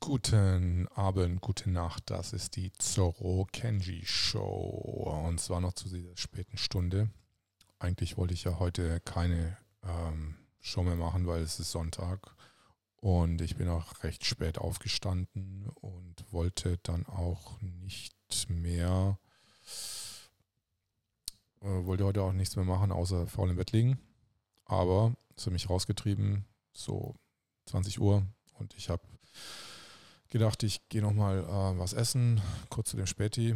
Guten Abend, gute Nacht. Das ist die Zorro Kenji Show. Und zwar noch zu dieser späten Stunde. Eigentlich wollte ich ja heute keine ähm, Show mehr machen, weil es ist Sonntag. Und ich bin auch recht spät aufgestanden und wollte dann auch nicht mehr, äh, wollte heute auch nichts mehr machen, außer faul im Bett liegen. Aber es hat mich rausgetrieben, so 20 Uhr. Und ich habe gedacht, ich gehe nochmal äh, was essen, kurz zu dem Späti.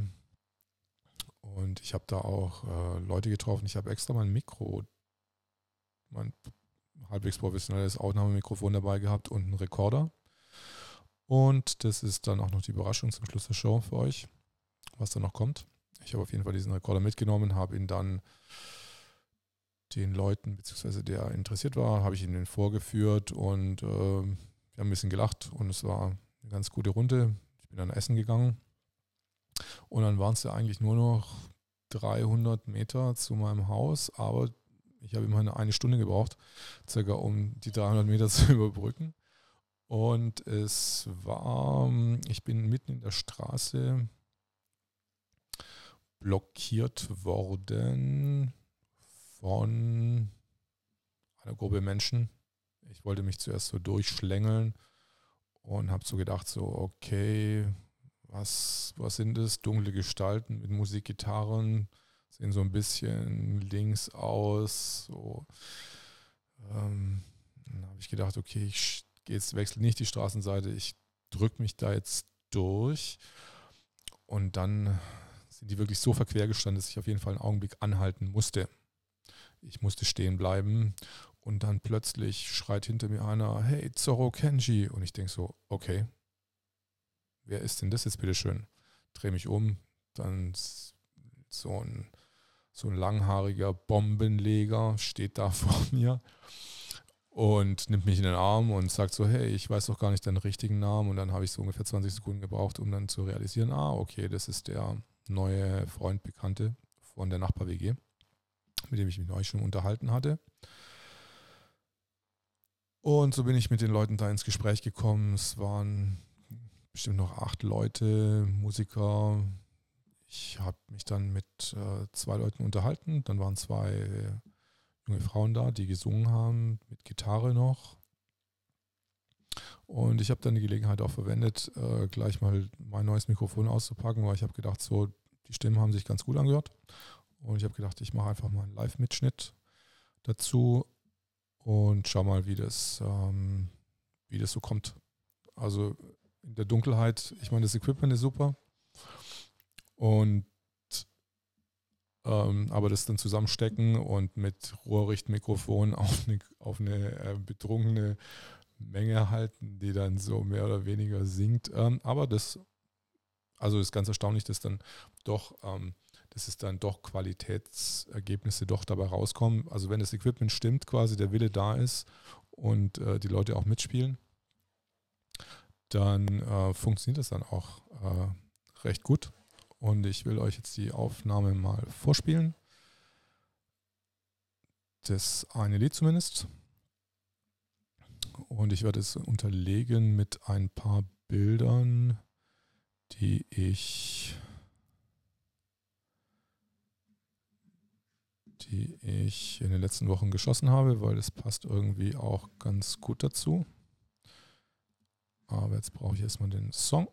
Und ich habe da auch äh, Leute getroffen. Ich habe extra mein Mikro, mein halbwegs professionelles Aufnahmemikrofon dabei gehabt und einen Rekorder. Und das ist dann auch noch die Überraschung zum Schluss der Show für euch, was da noch kommt. Ich habe auf jeden Fall diesen Rekorder mitgenommen, habe ihn dann den Leuten, beziehungsweise der interessiert war, habe ich ihnen vorgeführt und äh, wir haben ein bisschen gelacht und es war eine ganz gute Runde. Ich bin dann essen gegangen und dann waren es ja eigentlich nur noch 300 Meter zu meinem Haus, aber ich habe immerhin eine Stunde gebraucht, circa um die 300 Meter zu überbrücken. Und es war, ich bin mitten in der Straße blockiert worden von einer Gruppe Menschen. Ich wollte mich zuerst so durchschlängeln und habe so gedacht, so, okay, was, was sind es? Dunkle Gestalten mit Musikgitarren, sehen so ein bisschen links aus. So. Ähm, dann habe ich gedacht, okay, ich jetzt wechsle nicht die Straßenseite, ich drücke mich da jetzt durch. Und dann sind die wirklich so verquer gestanden, dass ich auf jeden Fall einen Augenblick anhalten musste. Ich musste stehen bleiben und dann plötzlich schreit hinter mir einer, hey, Zorro Kenji. Und ich denke so, okay, wer ist denn das jetzt bitte schön? Drehe mich um, dann so ein, so ein langhaariger Bombenleger steht da vor mir und nimmt mich in den Arm und sagt so, hey, ich weiß doch gar nicht deinen richtigen Namen. Und dann habe ich so ungefähr 20 Sekunden gebraucht, um dann zu realisieren, ah, okay, das ist der neue Freund, Bekannte von der Nachbar-WG mit dem ich mich neulich schon unterhalten hatte. Und so bin ich mit den Leuten da ins Gespräch gekommen. Es waren bestimmt noch acht Leute, Musiker. Ich habe mich dann mit äh, zwei Leuten unterhalten. Dann waren zwei junge Frauen da, die gesungen haben, mit Gitarre noch. Und ich habe dann die Gelegenheit auch verwendet, äh, gleich mal mein neues Mikrofon auszupacken, weil ich habe gedacht, so, die Stimmen haben sich ganz gut angehört. Und ich habe gedacht, ich mache einfach mal einen Live-Mitschnitt dazu und schau mal, wie das, ähm, wie das so kommt. Also in der Dunkelheit, ich meine, das Equipment ist super. Und ähm, aber das dann zusammenstecken und mit Rohrrichtmikrofon auf eine, auf eine äh, betrunkene Menge halten, die dann so mehr oder weniger singt. Ähm, aber das, also ist ganz erstaunlich, dass dann doch ähm, dass es dann doch Qualitätsergebnisse doch dabei rauskommen. Also wenn das Equipment stimmt, quasi der Wille da ist und äh, die Leute auch mitspielen, dann äh, funktioniert das dann auch äh, recht gut. Und ich will euch jetzt die Aufnahme mal vorspielen. Das eine Lied zumindest. Und ich werde es unterlegen mit ein paar Bildern, die ich die ich in den letzten Wochen geschossen habe, weil es passt irgendwie auch ganz gut dazu. Aber jetzt brauche ich erstmal den Song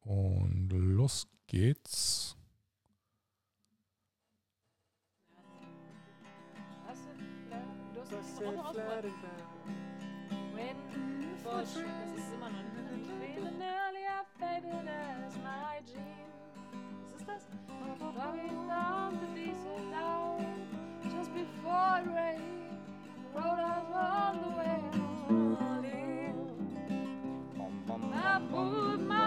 und los geht's. Das ist immer noch Was ist das? Driving down the diesel down before it rained. Rode us on the way. I pulled my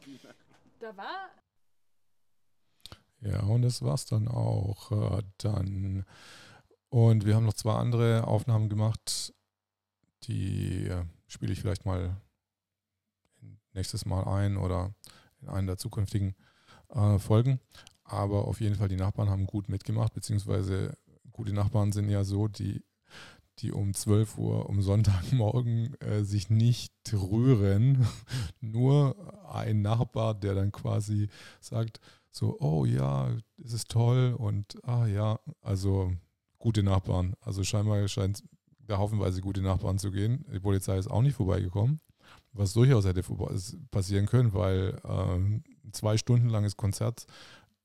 Marie. Da war Ja, und das war's dann auch. Äh, dann. Und wir haben noch zwei andere Aufnahmen gemacht. Die äh, spiele ich vielleicht mal nächstes Mal ein oder in einen der zukünftigen äh, Folgen. Aber auf jeden Fall, die Nachbarn haben gut mitgemacht, beziehungsweise gute Nachbarn sind ja so, die, die um 12 Uhr um Sonntagmorgen äh, sich nicht rühren. Nur ein Nachbar, der dann quasi sagt, so, oh ja, es ist toll und ah ja, also gute Nachbarn. Also scheinbar scheint da haufenweise gute Nachbarn zu gehen. Die Polizei ist auch nicht vorbeigekommen, was durchaus hätte passieren können, weil ähm, zwei Stunden langes Konzert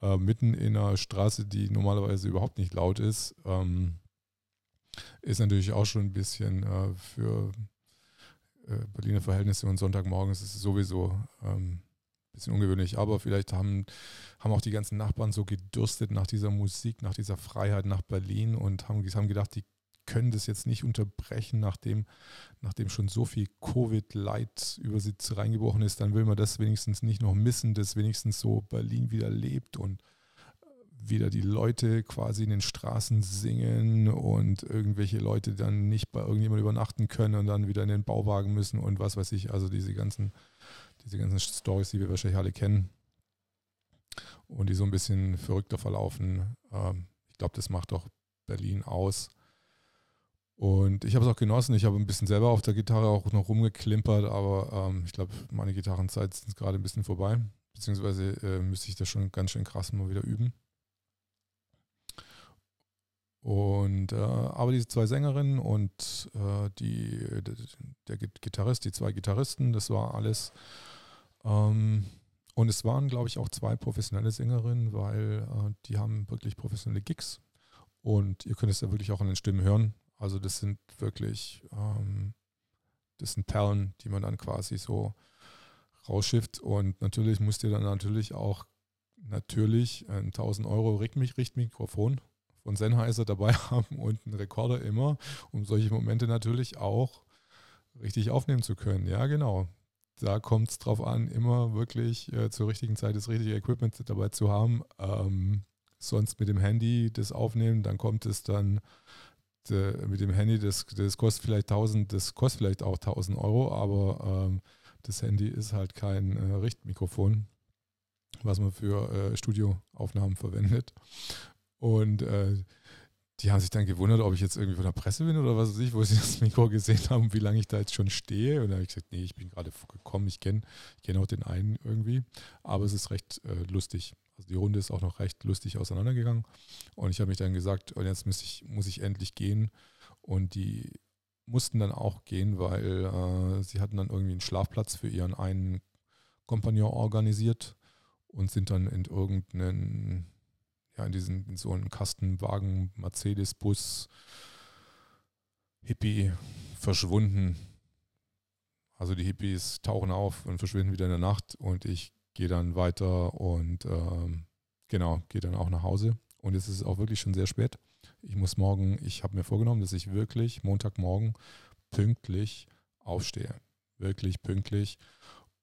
äh, mitten in einer Straße, die normalerweise überhaupt nicht laut ist, ähm, ist natürlich auch schon ein bisschen äh, für äh, Berliner Verhältnisse und Sonntagmorgens ist es sowieso ähm, bisschen ungewöhnlich, aber vielleicht haben, haben auch die ganzen Nachbarn so gedürstet nach dieser Musik, nach dieser Freiheit nach Berlin und haben, haben gedacht, die können das jetzt nicht unterbrechen, nachdem, nachdem schon so viel Covid-Leid über sie reingebrochen ist, dann will man das wenigstens nicht noch missen, dass wenigstens so Berlin wieder lebt und wieder die Leute quasi in den Straßen singen und irgendwelche Leute dann nicht bei irgendjemand übernachten können und dann wieder in den Bauwagen müssen und was weiß ich, also diese ganzen diese ganzen Stories, die wir wahrscheinlich alle kennen und die so ein bisschen verrückter verlaufen. Ähm, ich glaube, das macht doch Berlin aus. Und ich habe es auch genossen. Ich habe ein bisschen selber auf der Gitarre auch noch rumgeklimpert, aber ähm, ich glaube, meine Gitarrenzeit ist gerade ein bisschen vorbei. Beziehungsweise äh, müsste ich das schon ganz schön krass mal wieder üben. Und äh, aber diese zwei Sängerinnen und äh, die, der Gitarrist, die zwei Gitarristen, das war alles. Ähm, und es waren, glaube ich, auch zwei professionelle Sängerinnen, weil äh, die haben wirklich professionelle Gigs. Und ihr könnt es ja wirklich auch an den Stimmen hören. Also das sind wirklich, ähm, das sind Perlen, die man dann quasi so rausschifft. Und natürlich müsst ihr dann natürlich auch natürlich ein 1000 Euro Richtmikrofon von Sennheiser dabei haben und einen Rekorder immer, um solche Momente natürlich auch richtig aufnehmen zu können. Ja, genau. Da kommt es drauf an, immer wirklich äh, zur richtigen Zeit das richtige Equipment dabei zu haben. Ähm, sonst mit dem Handy das aufnehmen, dann kommt es dann de, mit dem Handy, das, das kostet vielleicht 1000, das kostet vielleicht auch 1000 Euro, aber ähm, das Handy ist halt kein äh, Richtmikrofon, was man für äh, Studioaufnahmen verwendet. Und äh, die haben sich dann gewundert, ob ich jetzt irgendwie von der Presse bin oder was weiß ich, wo sie das Mikro gesehen haben, wie lange ich da jetzt schon stehe. Und da habe ich gesagt, nee, ich bin gerade gekommen, ich kenne ich kenn auch den einen irgendwie. Aber es ist recht äh, lustig. Also die Runde ist auch noch recht lustig auseinandergegangen. Und ich habe mich dann gesagt, und jetzt muss ich, muss ich endlich gehen. Und die mussten dann auch gehen, weil äh, sie hatten dann irgendwie einen Schlafplatz für ihren einen Kompagnon organisiert und sind dann in irgendeinen ja, in diesen, in so einen Kastenwagen, Mercedes-Bus, Hippie verschwunden. Also die Hippies tauchen auf und verschwinden wieder in der Nacht und ich gehe dann weiter und ähm, genau, gehe dann auch nach Hause. Und es ist auch wirklich schon sehr spät. Ich muss morgen, ich habe mir vorgenommen, dass ich wirklich Montagmorgen pünktlich aufstehe. Wirklich pünktlich.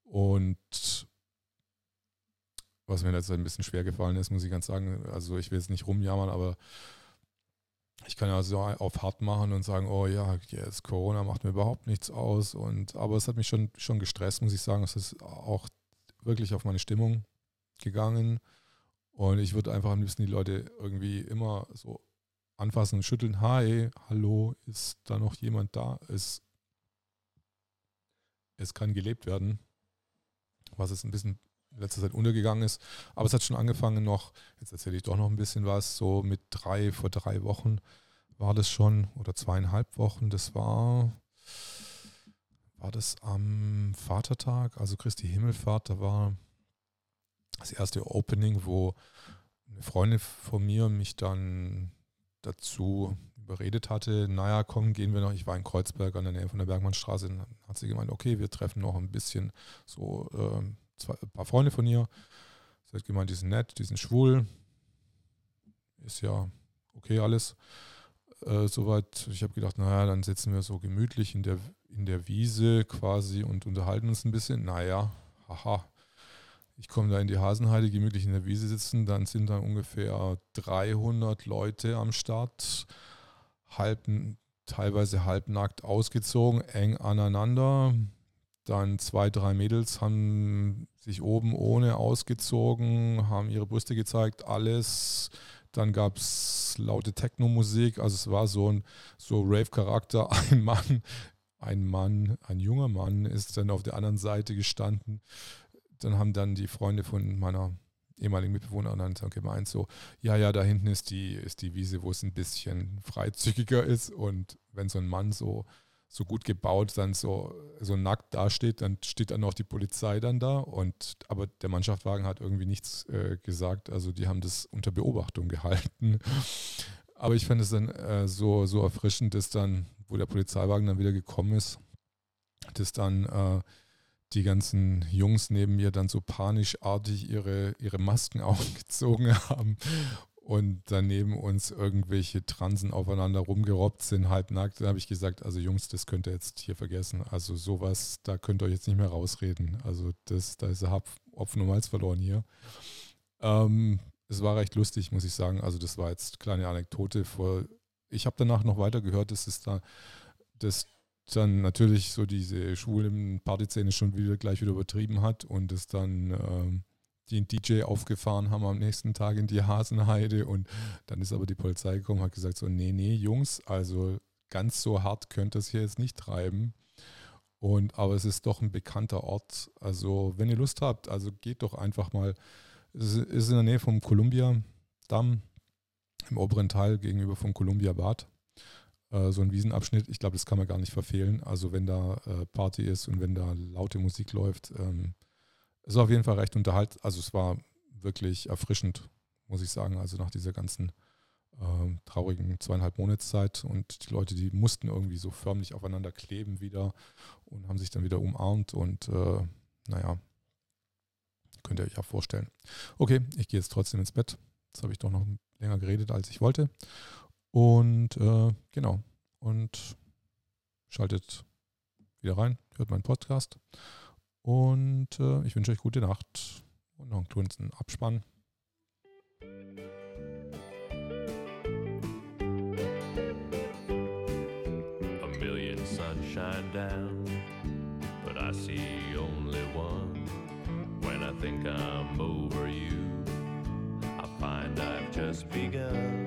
Und was mir in letzter Zeit ein bisschen schwer gefallen ist, muss ich ganz sagen. Also ich will jetzt nicht rumjammern, aber ich kann ja so auf hart machen und sagen, oh ja, jetzt Corona macht mir überhaupt nichts aus. Und aber es hat mich schon, schon gestresst, muss ich sagen. Es ist auch wirklich auf meine Stimmung gegangen. Und ich würde einfach am liebsten die Leute irgendwie immer so anfassen und schütteln. Hi, hallo, ist da noch jemand da? Es, es kann gelebt werden. Was es ein bisschen in letzter Zeit untergegangen ist. Aber es hat schon angefangen noch, jetzt erzähle ich doch noch ein bisschen was, so mit drei, vor drei Wochen war das schon, oder zweieinhalb Wochen, das war, war das am Vatertag, also Christi Himmelfahrt, da war das erste Opening, wo eine Freundin von mir mich dann dazu überredet hatte, naja, komm, gehen wir noch, ich war in Kreuzberg an der Nähe von der Bergmannstraße, dann hat sie gemeint, okay, wir treffen noch ein bisschen so äh, zwei, ein paar Freunde von ihr. Sie hat gemeint, die sind nett, die sind schwul. Ist ja okay alles. Äh, soweit, ich habe gedacht, naja, dann sitzen wir so gemütlich in der, in der Wiese quasi und unterhalten uns ein bisschen. Naja, haha. Ich komme da in die Hasenheide, gemütlich in der Wiese sitzen, dann sind da ungefähr 300 Leute am Start, halb, teilweise halbnackt ausgezogen, eng aneinander. Dann zwei, drei Mädels haben sich oben ohne ausgezogen, haben ihre Brüste gezeigt, alles. Dann gab es laute Techno-Musik, also es war so ein so Rave-Charakter. Ein Mann, ein Mann, ein junger Mann ist dann auf der anderen Seite gestanden. Dann haben dann die Freunde von meiner ehemaligen Mitbewohnerin dann gemeint so, ja, ja, da hinten ist die, ist die Wiese, wo es ein bisschen freizügiger ist. Und wenn so ein Mann so so gut gebaut dann so, so nackt dasteht, dann steht dann noch die Polizei dann da und aber der Mannschaftswagen hat irgendwie nichts äh, gesagt, also die haben das unter Beobachtung gehalten. Aber ich fand es dann äh, so, so erfrischend, dass dann, wo der Polizeiwagen dann wieder gekommen ist, dass dann äh, die ganzen Jungs neben mir dann so panischartig ihre, ihre Masken aufgezogen haben und daneben uns irgendwelche Transen aufeinander rumgerobbt sind, halbnackt, da habe ich gesagt, also Jungs, das könnt ihr jetzt hier vergessen. Also sowas, da könnt ihr euch jetzt nicht mehr rausreden. Also das, da ist der Hopfen und Malz verloren hier. Ähm, es war recht lustig, muss ich sagen. Also das war jetzt eine kleine Anekdote. Vor, ich habe danach noch weiter gehört, dass es da, dass dann natürlich so diese schwulen Partyszene schon wieder gleich wieder übertrieben hat und es dann ähm, den DJ aufgefahren haben am nächsten Tag in die Hasenheide und dann ist aber die Polizei gekommen hat gesagt so, nee, nee, Jungs, also ganz so hart könnt ihr es hier jetzt nicht treiben. Und, aber es ist doch ein bekannter Ort. Also, wenn ihr Lust habt, also geht doch einfach mal. Es ist in der Nähe vom Columbia-Damm, im oberen Teil gegenüber vom Columbia-Bad. Äh, so ein Wiesenabschnitt. Ich glaube, das kann man gar nicht verfehlen. Also, wenn da äh, Party ist und wenn da laute Musik läuft, ähm, es war auf jeden Fall recht unterhaltsam. Also es war wirklich erfrischend, muss ich sagen. Also nach dieser ganzen äh, traurigen zweieinhalb Monatszeit und die Leute, die mussten irgendwie so förmlich aufeinander kleben wieder und haben sich dann wieder umarmt und äh, naja, könnt ihr euch ja vorstellen. Okay, ich gehe jetzt trotzdem ins Bett. Jetzt habe ich doch noch länger geredet, als ich wollte. Und äh, genau. Und schaltet wieder rein, hört meinen Podcast. Und äh, ich wünsche euch gute Nacht und noch einen kurzen Abspann. A million suns shine down, but I see only one. When I think I'm over you, I find I've just begun.